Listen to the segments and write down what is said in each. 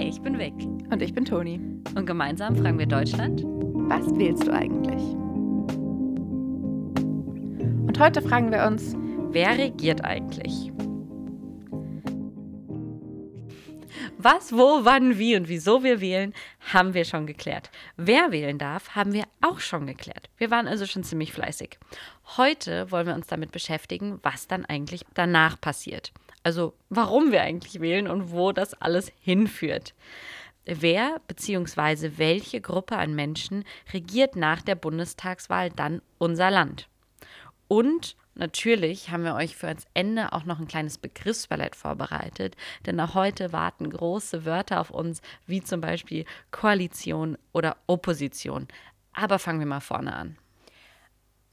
Hi, ich bin Vic. Und ich bin Toni. Und gemeinsam fragen wir Deutschland: Was wählst du eigentlich? Und heute fragen wir uns: Wer regiert eigentlich? Was, wo, wann, wie und wieso wir wählen, haben wir schon geklärt. Wer wählen darf, haben wir auch schon geklärt. Wir waren also schon ziemlich fleißig. Heute wollen wir uns damit beschäftigen, was dann eigentlich danach passiert. Also warum wir eigentlich wählen und wo das alles hinführt. Wer bzw. welche Gruppe an Menschen regiert nach der Bundestagswahl dann unser Land? Und natürlich haben wir euch für ans Ende auch noch ein kleines Begriffsballett vorbereitet, denn auch heute warten große Wörter auf uns, wie zum Beispiel Koalition oder Opposition. Aber fangen wir mal vorne an.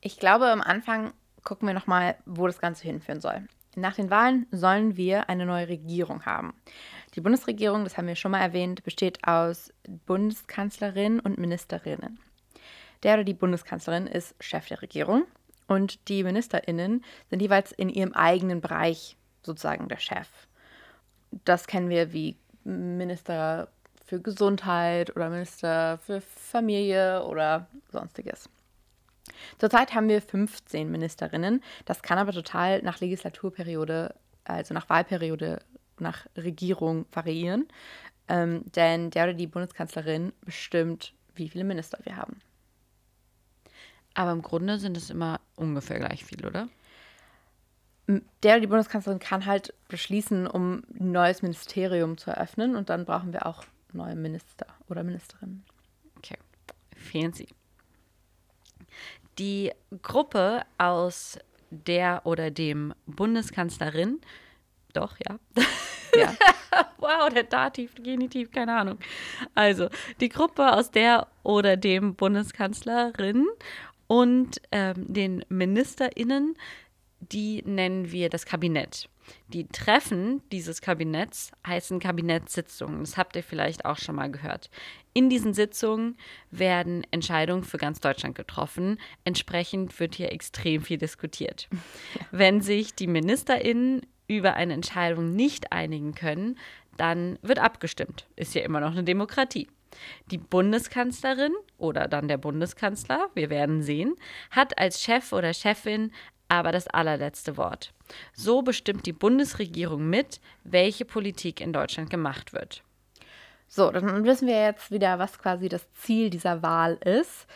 Ich glaube, am Anfang gucken wir nochmal, wo das Ganze hinführen soll. Nach den Wahlen sollen wir eine neue Regierung haben. Die Bundesregierung, das haben wir schon mal erwähnt, besteht aus Bundeskanzlerin und Ministerinnen. Der oder die Bundeskanzlerin ist Chef der Regierung und die Ministerinnen sind jeweils in ihrem eigenen Bereich sozusagen der Chef. Das kennen wir wie Minister für Gesundheit oder Minister für Familie oder sonstiges. Zurzeit haben wir 15 Ministerinnen. Das kann aber total nach Legislaturperiode, also nach Wahlperiode, nach Regierung variieren. Ähm, denn der oder die Bundeskanzlerin bestimmt, wie viele Minister wir haben. Aber im Grunde sind es immer ungefähr gleich viel, oder? Der oder die Bundeskanzlerin kann halt beschließen, um ein neues Ministerium zu eröffnen und dann brauchen wir auch neue Minister oder Ministerinnen. Okay, fancy. Die Gruppe aus der oder dem Bundeskanzlerin, doch, ja. ja. wow, der Dativ, Genitiv, keine Ahnung. Also, die Gruppe aus der oder dem Bundeskanzlerin und ähm, den MinisterInnen, die nennen wir das Kabinett. Die Treffen dieses Kabinetts heißen Kabinettssitzungen. Das habt ihr vielleicht auch schon mal gehört. In diesen Sitzungen werden Entscheidungen für ganz Deutschland getroffen. Entsprechend wird hier extrem viel diskutiert. Wenn sich die MinisterInnen über eine Entscheidung nicht einigen können, dann wird abgestimmt. Ist ja immer noch eine Demokratie. Die Bundeskanzlerin oder dann der Bundeskanzler, wir werden sehen, hat als Chef oder Chefin aber das allerletzte Wort. So bestimmt die Bundesregierung mit, welche Politik in Deutschland gemacht wird. So, dann wissen wir jetzt wieder, was quasi das Ziel dieser Wahl ist.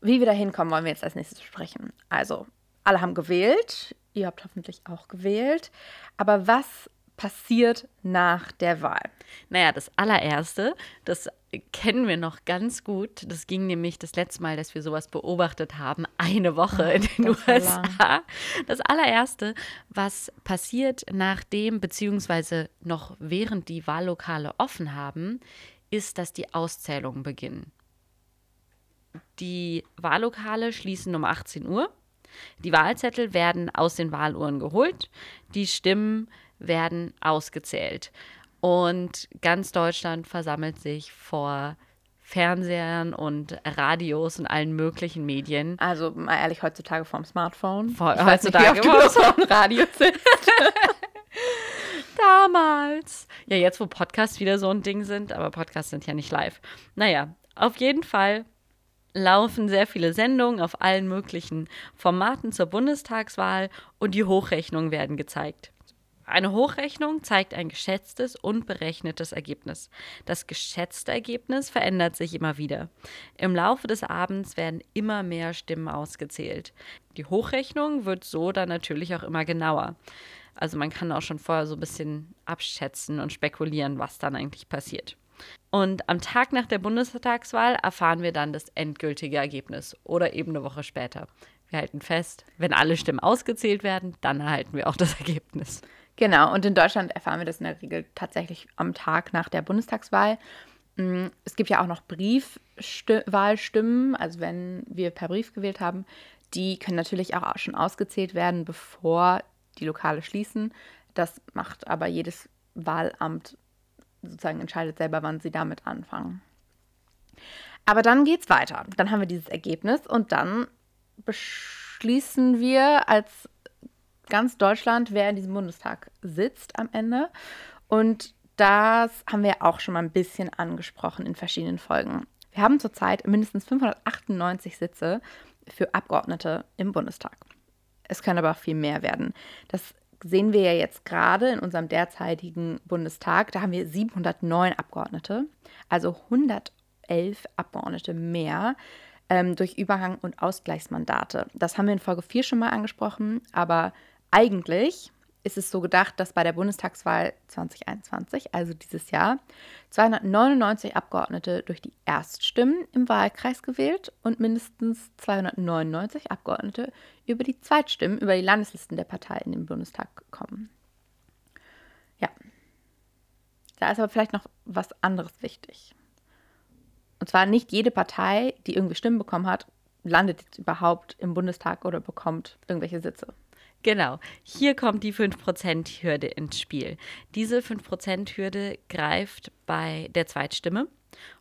Wie wir da hinkommen, wollen wir jetzt als nächstes besprechen. Also, alle haben gewählt, ihr habt hoffentlich auch gewählt. Aber was passiert nach der Wahl? Naja, das allererste, das kennen wir noch ganz gut. Das ging nämlich das letzte Mal, dass wir sowas beobachtet haben, eine Woche oh, in den USA. Das allererste, was passiert nachdem, beziehungsweise noch während die Wahllokale offen haben, ist, dass die Auszählungen beginnen. Die Wahllokale schließen um 18 Uhr. Die Wahlzettel werden aus den Wahluhren geholt. Die Stimmen werden ausgezählt. Und ganz Deutschland versammelt sich vor Fernsehern und Radios und allen möglichen Medien. Also mal ehrlich, heutzutage vorm Smartphone. Vor, ich heutzutage nicht, wie oft du vom Radio sitzt. Damals. Ja, jetzt, wo Podcasts wieder so ein Ding sind, aber Podcasts sind ja nicht live. Naja, auf jeden Fall laufen sehr viele Sendungen auf allen möglichen Formaten zur Bundestagswahl und die Hochrechnungen werden gezeigt. Eine Hochrechnung zeigt ein geschätztes und berechnetes Ergebnis. Das geschätzte Ergebnis verändert sich immer wieder. Im Laufe des Abends werden immer mehr Stimmen ausgezählt. Die Hochrechnung wird so dann natürlich auch immer genauer. Also man kann auch schon vorher so ein bisschen abschätzen und spekulieren, was dann eigentlich passiert. Und am Tag nach der Bundestagswahl erfahren wir dann das endgültige Ergebnis oder eben eine Woche später. Wir halten fest, wenn alle Stimmen ausgezählt werden, dann erhalten wir auch das Ergebnis. Genau, und in Deutschland erfahren wir das in der Regel tatsächlich am Tag nach der Bundestagswahl. Mm, es gibt ja auch noch Briefwahlstimmen, also wenn wir per Brief gewählt haben, die können natürlich auch schon ausgezählt werden, bevor die Lokale schließen. Das macht aber jedes Wahlamt sozusagen entscheidet selber, wann sie damit anfangen. Aber dann geht es weiter. Dann haben wir dieses Ergebnis und dann beschließen wir als ganz Deutschland, wer in diesem Bundestag sitzt am Ende. Und das haben wir auch schon mal ein bisschen angesprochen in verschiedenen Folgen. Wir haben zurzeit mindestens 598 Sitze für Abgeordnete im Bundestag. Es können aber auch viel mehr werden. Das sehen wir ja jetzt gerade in unserem derzeitigen Bundestag. Da haben wir 709 Abgeordnete, also 111 Abgeordnete mehr ähm, durch Überhang- und Ausgleichsmandate. Das haben wir in Folge 4 schon mal angesprochen, aber eigentlich ist es so gedacht, dass bei der Bundestagswahl 2021, also dieses Jahr, 299 Abgeordnete durch die Erststimmen im Wahlkreis gewählt und mindestens 299 Abgeordnete über die Zweitstimmen, über die Landeslisten der Partei in den Bundestag kommen. Ja. Da ist aber vielleicht noch was anderes wichtig. Und zwar nicht jede Partei, die irgendwie Stimmen bekommen hat, landet jetzt überhaupt im Bundestag oder bekommt irgendwelche Sitze. Genau, hier kommt die 5%-Hürde ins Spiel. Diese 5%-Hürde greift bei der Zweitstimme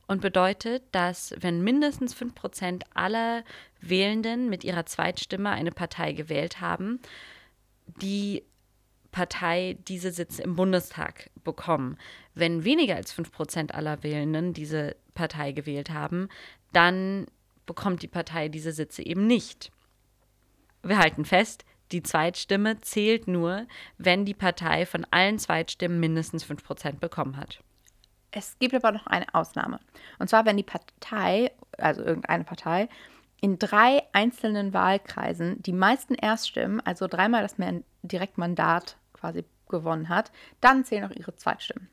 und bedeutet, dass wenn mindestens 5% aller Wählenden mit ihrer Zweitstimme eine Partei gewählt haben, die Partei diese Sitze im Bundestag bekommen. Wenn weniger als 5% aller Wählenden diese Partei gewählt haben, dann bekommt die Partei diese Sitze eben nicht. Wir halten fest, die Zweitstimme zählt nur, wenn die Partei von allen Zweitstimmen mindestens 5% bekommen hat. Es gibt aber noch eine Ausnahme. Und zwar, wenn die Partei, also irgendeine Partei, in drei einzelnen Wahlkreisen die meisten Erststimmen, also dreimal das Direktmandat quasi gewonnen hat, dann zählen auch ihre Zweitstimmen.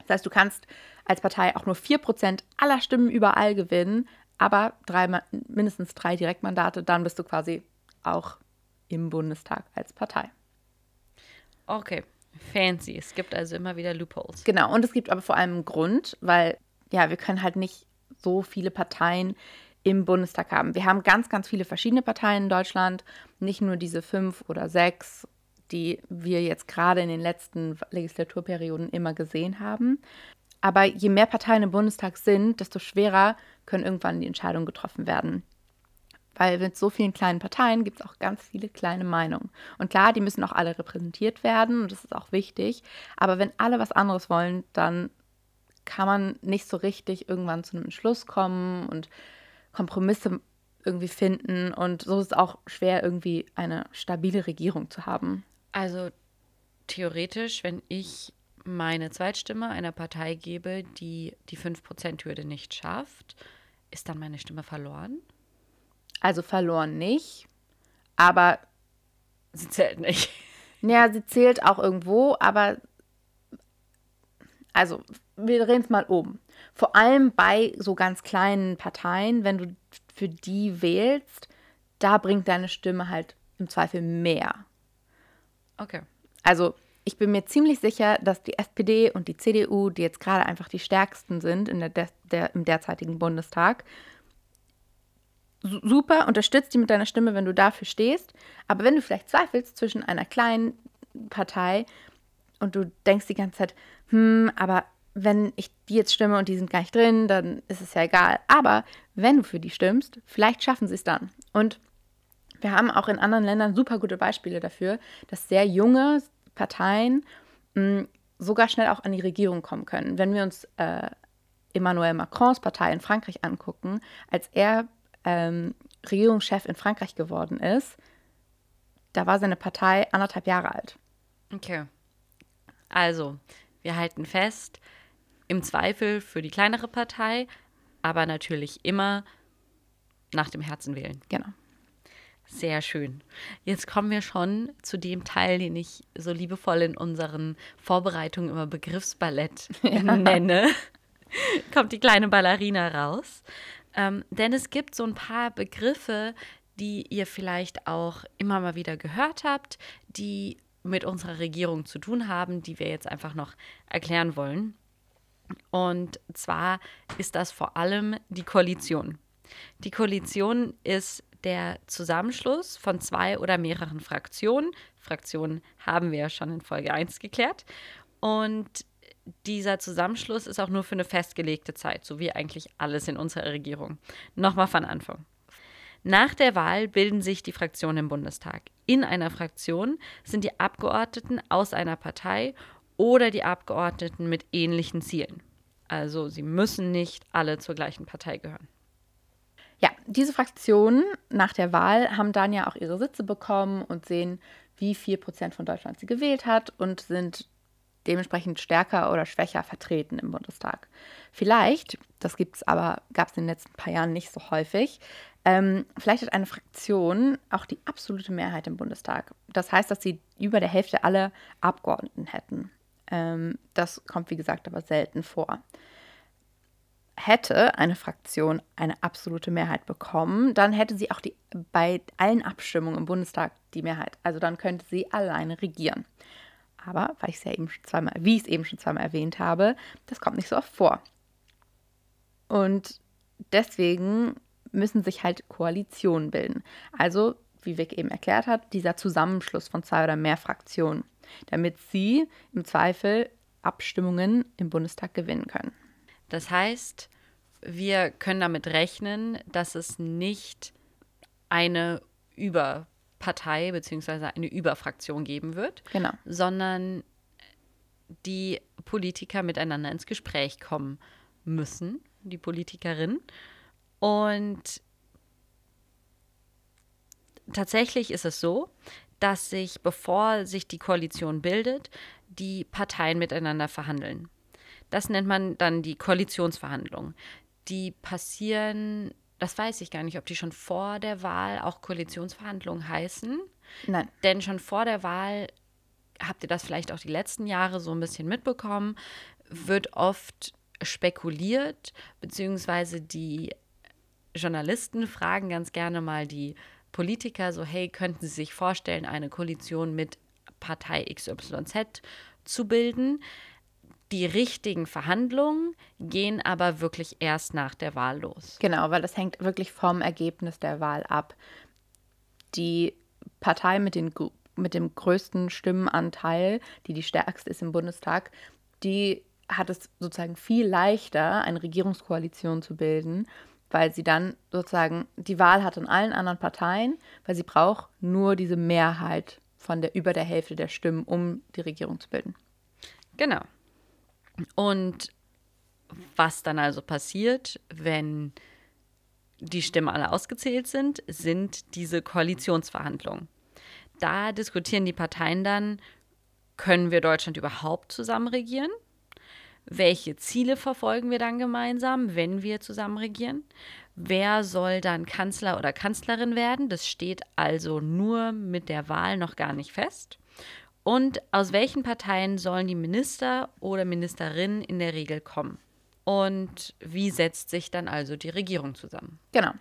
Das heißt, du kannst als Partei auch nur 4% aller Stimmen überall gewinnen, aber drei, mindestens drei Direktmandate, dann bist du quasi auch im Bundestag als Partei. Okay, fancy. Es gibt also immer wieder Loopholes. Genau, und es gibt aber vor allem einen Grund, weil ja, wir können halt nicht so viele Parteien im Bundestag haben. Wir haben ganz, ganz viele verschiedene Parteien in Deutschland, nicht nur diese fünf oder sechs, die wir jetzt gerade in den letzten Legislaturperioden immer gesehen haben. Aber je mehr Parteien im Bundestag sind, desto schwerer können irgendwann die Entscheidungen getroffen werden. Weil mit so vielen kleinen Parteien gibt es auch ganz viele kleine Meinungen. Und klar, die müssen auch alle repräsentiert werden und das ist auch wichtig. Aber wenn alle was anderes wollen, dann kann man nicht so richtig irgendwann zu einem Entschluss kommen und Kompromisse irgendwie finden. Und so ist es auch schwer, irgendwie eine stabile Regierung zu haben. Also theoretisch, wenn ich meine Zweitstimme einer Partei gebe, die die 5%-Hürde nicht schafft, ist dann meine Stimme verloren? Also verloren nicht, aber. Sie zählt nicht. Ja, sie zählt auch irgendwo, aber. Also, wir drehen es mal um. Vor allem bei so ganz kleinen Parteien, wenn du für die wählst, da bringt deine Stimme halt im Zweifel mehr. Okay. Also, ich bin mir ziemlich sicher, dass die SPD und die CDU, die jetzt gerade einfach die stärksten sind in der, der, im derzeitigen Bundestag, super, unterstützt die mit deiner Stimme, wenn du dafür stehst. Aber wenn du vielleicht zweifelst zwischen einer kleinen Partei und du denkst die ganze Zeit, hm, aber wenn ich die jetzt stimme und die sind gar nicht drin, dann ist es ja egal. Aber wenn du für die stimmst, vielleicht schaffen sie es dann. Und wir haben auch in anderen Ländern super gute Beispiele dafür, dass sehr junge Parteien mh, hm, sogar schnell auch an die Regierung kommen können. Wenn wir uns äh, Emmanuel Macrons Partei in Frankreich angucken, als er ähm, Regierungschef in Frankreich geworden ist, da war seine Partei anderthalb Jahre alt. Okay. Also, wir halten fest, im Zweifel für die kleinere Partei, aber natürlich immer nach dem Herzen wählen. Genau. Sehr schön. Jetzt kommen wir schon zu dem Teil, den ich so liebevoll in unseren Vorbereitungen immer Begriffsballett ja. nenne. Kommt die kleine Ballerina raus. Ähm, denn es gibt so ein paar Begriffe, die ihr vielleicht auch immer mal wieder gehört habt, die mit unserer Regierung zu tun haben, die wir jetzt einfach noch erklären wollen. Und zwar ist das vor allem die Koalition. Die Koalition ist der Zusammenschluss von zwei oder mehreren Fraktionen. Fraktionen haben wir ja schon in Folge 1 geklärt. Und dieser Zusammenschluss ist auch nur für eine festgelegte Zeit, so wie eigentlich alles in unserer Regierung. Nochmal von Anfang. Nach der Wahl bilden sich die Fraktionen im Bundestag. In einer Fraktion sind die Abgeordneten aus einer Partei oder die Abgeordneten mit ähnlichen Zielen. Also sie müssen nicht alle zur gleichen Partei gehören. Ja, diese Fraktionen nach der Wahl haben dann ja auch ihre Sitze bekommen und sehen, wie viel Prozent von Deutschland sie gewählt hat und sind dementsprechend stärker oder schwächer vertreten im Bundestag. Vielleicht, das gibt's aber, gab es in den letzten paar Jahren nicht so häufig, ähm, vielleicht hat eine Fraktion auch die absolute Mehrheit im Bundestag. Das heißt, dass sie über der Hälfte aller Abgeordneten hätten. Ähm, das kommt, wie gesagt, aber selten vor. Hätte eine Fraktion eine absolute Mehrheit bekommen, dann hätte sie auch die, bei allen Abstimmungen im Bundestag die Mehrheit. Also dann könnte sie alleine regieren. Aber, weil ich es ja eben schon zweimal, wie ich es eben schon zweimal erwähnt habe, das kommt nicht so oft vor. Und deswegen müssen sich halt Koalitionen bilden. Also, wie Vic eben erklärt hat, dieser Zusammenschluss von zwei oder mehr Fraktionen, damit sie im Zweifel Abstimmungen im Bundestag gewinnen können. Das heißt, wir können damit rechnen, dass es nicht eine Überpartei bzw. eine Überfraktion geben wird, genau. sondern die Politiker miteinander ins Gespräch kommen müssen, die Politikerin. Und tatsächlich ist es so, dass sich, bevor sich die Koalition bildet, die Parteien miteinander verhandeln. Das nennt man dann die Koalitionsverhandlungen. Die passieren, das weiß ich gar nicht, ob die schon vor der Wahl auch Koalitionsverhandlungen heißen. Nein. Denn schon vor der Wahl, habt ihr das vielleicht auch die letzten Jahre so ein bisschen mitbekommen, wird oft spekuliert, beziehungsweise die Journalisten fragen ganz gerne mal die Politiker so, hey, könnten Sie sich vorstellen, eine Koalition mit Partei XYZ zu bilden? Die richtigen Verhandlungen gehen aber wirklich erst nach der Wahl los. Genau, weil das hängt wirklich vom Ergebnis der Wahl ab. Die Partei mit, den, mit dem größten Stimmenanteil, die die stärkste ist im Bundestag, die hat es sozusagen viel leichter, eine Regierungskoalition zu bilden, weil sie dann sozusagen die Wahl hat in allen anderen Parteien, weil sie braucht nur diese Mehrheit von der über der Hälfte der Stimmen, um die Regierung zu bilden. Genau. Und was dann also passiert, wenn die Stimmen alle ausgezählt sind, sind diese Koalitionsverhandlungen. Da diskutieren die Parteien dann, können wir Deutschland überhaupt zusammen regieren? Welche Ziele verfolgen wir dann gemeinsam, wenn wir zusammen regieren? Wer soll dann Kanzler oder Kanzlerin werden? Das steht also nur mit der Wahl noch gar nicht fest. Und aus welchen Parteien sollen die Minister oder Ministerinnen in der Regel kommen? Und wie setzt sich dann also die Regierung zusammen? Genau.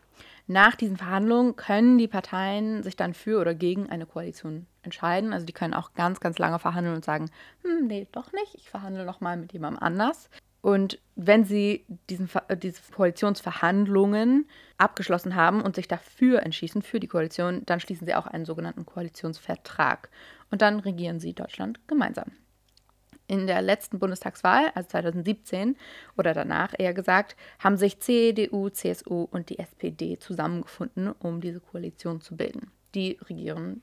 Nach diesen Verhandlungen können die Parteien sich dann für oder gegen eine Koalition entscheiden. Also die können auch ganz, ganz lange verhandeln und sagen, hm, nee, doch nicht, ich verhandle noch mal mit jemandem anders. Und wenn sie diesen, äh, diese Koalitionsverhandlungen abgeschlossen haben und sich dafür entschließen, für die Koalition, dann schließen sie auch einen sogenannten Koalitionsvertrag. Und dann regieren sie Deutschland gemeinsam. In der letzten Bundestagswahl, also 2017 oder danach eher gesagt, haben sich CDU, CSU und die SPD zusammengefunden, um diese Koalition zu bilden. Die regieren,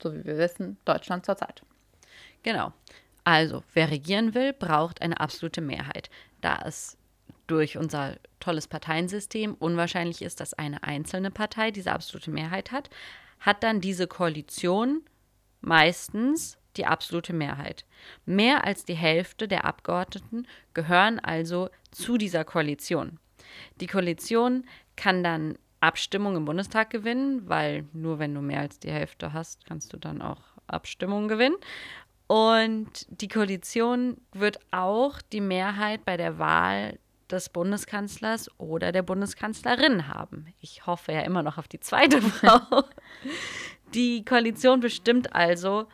so wie wir wissen, Deutschland zurzeit. Genau. Also, wer regieren will, braucht eine absolute Mehrheit. Da es durch unser tolles Parteiensystem unwahrscheinlich ist, dass eine einzelne Partei diese absolute Mehrheit hat, hat dann diese Koalition meistens die absolute Mehrheit. Mehr als die Hälfte der Abgeordneten gehören also zu dieser Koalition. Die Koalition kann dann Abstimmung im Bundestag gewinnen, weil nur wenn du mehr als die Hälfte hast, kannst du dann auch Abstimmung gewinnen. Und die Koalition wird auch die Mehrheit bei der Wahl des Bundeskanzlers oder der Bundeskanzlerin haben. Ich hoffe ja immer noch auf die zweite Frau. Die Koalition bestimmt also,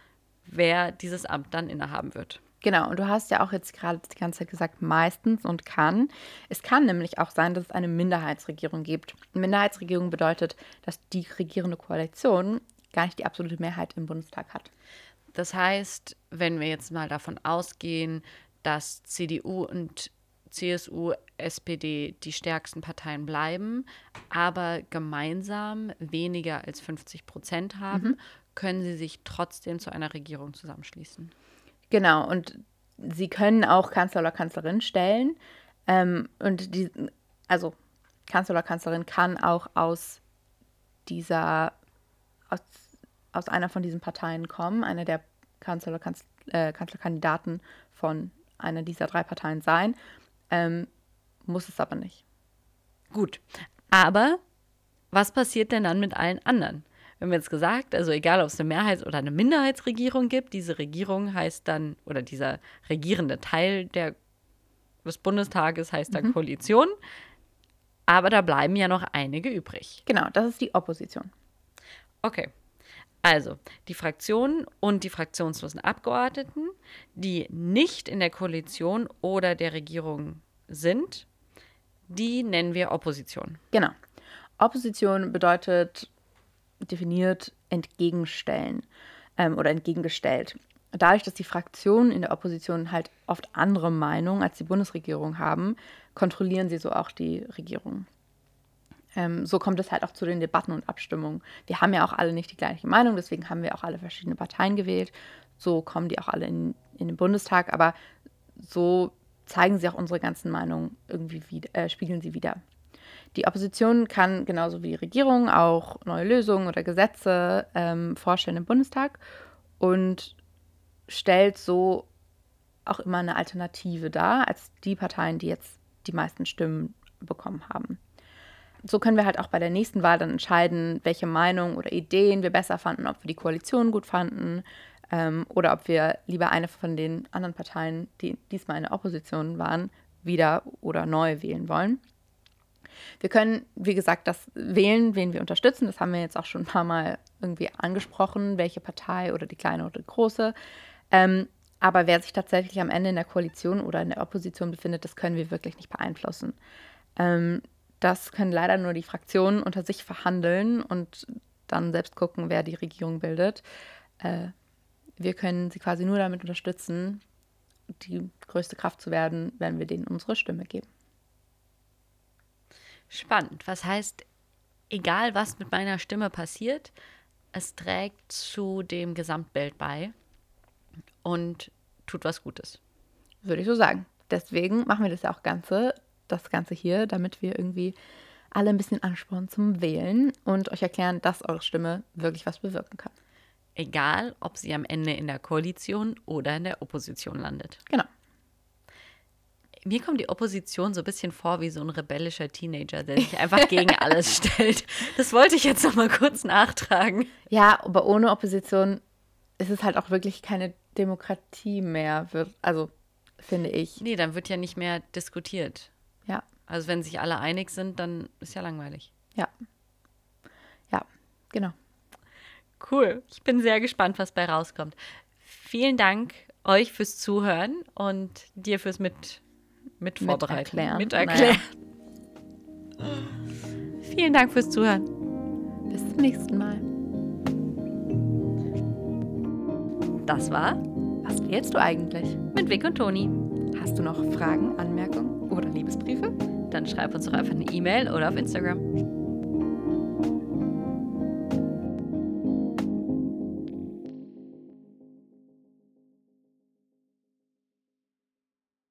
wer dieses Amt dann innehaben wird. Genau, und du hast ja auch jetzt gerade die ganze Zeit gesagt, meistens und kann. Es kann nämlich auch sein, dass es eine Minderheitsregierung gibt. Eine Minderheitsregierung bedeutet, dass die regierende Koalition gar nicht die absolute Mehrheit im Bundestag hat. Das heißt, wenn wir jetzt mal davon ausgehen, dass CDU und CSU, SPD die stärksten Parteien bleiben, aber gemeinsam weniger als 50 Prozent haben, mhm können sie sich trotzdem zu einer Regierung zusammenschließen. Genau, und sie können auch Kanzler oder Kanzlerin stellen. Ähm, und die, also Kanzler oder Kanzlerin kann auch aus dieser, aus, aus einer von diesen Parteien kommen, einer der Kanzler oder Kanzler, äh, Kanzlerkandidaten von einer dieser drei Parteien sein. Ähm, muss es aber nicht. Gut. Aber was passiert denn dann mit allen anderen? Wir haben jetzt gesagt, also egal ob es eine Mehrheits- oder eine Minderheitsregierung gibt, diese Regierung heißt dann, oder dieser regierende Teil der, des Bundestages heißt dann mhm. Koalition. Aber da bleiben ja noch einige übrig. Genau, das ist die Opposition. Okay. Also, die Fraktionen und die fraktionslosen Abgeordneten, die nicht in der Koalition oder der Regierung sind, die nennen wir Opposition. Genau. Opposition bedeutet definiert entgegenstellen ähm, oder entgegengestellt. Dadurch, dass die Fraktionen in der Opposition halt oft andere Meinungen als die Bundesregierung haben, kontrollieren sie so auch die Regierung. Ähm, so kommt es halt auch zu den Debatten und Abstimmungen. Wir haben ja auch alle nicht die gleiche Meinung, deswegen haben wir auch alle verschiedene Parteien gewählt. So kommen die auch alle in, in den Bundestag, aber so zeigen sie auch unsere ganzen Meinungen irgendwie wieder, äh, spiegeln sie wieder. Die Opposition kann genauso wie die Regierung auch neue Lösungen oder Gesetze ähm, vorstellen im Bundestag und stellt so auch immer eine Alternative dar als die Parteien, die jetzt die meisten Stimmen bekommen haben. So können wir halt auch bei der nächsten Wahl dann entscheiden, welche Meinung oder Ideen wir besser fanden, ob wir die Koalition gut fanden ähm, oder ob wir lieber eine von den anderen Parteien, die diesmal in der Opposition waren, wieder oder neu wählen wollen. Wir können, wie gesagt, das wählen, wen wir unterstützen. Das haben wir jetzt auch schon ein paar Mal irgendwie angesprochen, welche Partei oder die kleine oder die große. Ähm, aber wer sich tatsächlich am Ende in der Koalition oder in der Opposition befindet, das können wir wirklich nicht beeinflussen. Ähm, das können leider nur die Fraktionen unter sich verhandeln und dann selbst gucken, wer die Regierung bildet. Äh, wir können sie quasi nur damit unterstützen, die größte Kraft zu werden, wenn wir denen unsere Stimme geben. Spannend. Was heißt, egal was mit meiner Stimme passiert, es trägt zu dem Gesamtbild bei und tut was Gutes. Würde ich so sagen. Deswegen machen wir das ja auch Ganze, das Ganze hier, damit wir irgendwie alle ein bisschen anspornen zum Wählen und euch erklären, dass eure Stimme wirklich was bewirken kann. Egal, ob sie am Ende in der Koalition oder in der Opposition landet. Genau mir kommt die Opposition so ein bisschen vor wie so ein rebellischer Teenager, der sich einfach gegen alles stellt. Das wollte ich jetzt noch mal kurz nachtragen. Ja, aber ohne Opposition ist es halt auch wirklich keine Demokratie mehr, also finde ich. Nee, dann wird ja nicht mehr diskutiert. Also wenn sich alle einig sind, dann ist ja langweilig. Ja. Ja, genau. Cool. Ich bin sehr gespannt, was bei rauskommt. Vielen Dank euch fürs Zuhören und dir fürs Mit mit vorbereiten. Mit erklären. Mit erklären. Naja. Vielen Dank fürs Zuhören. Bis zum nächsten Mal. Das war Was wählst du eigentlich? Mit Vic und Toni. Hast du noch Fragen, Anmerkungen oder Liebesbriefe? Dann schreib uns doch einfach eine E-Mail oder auf Instagram.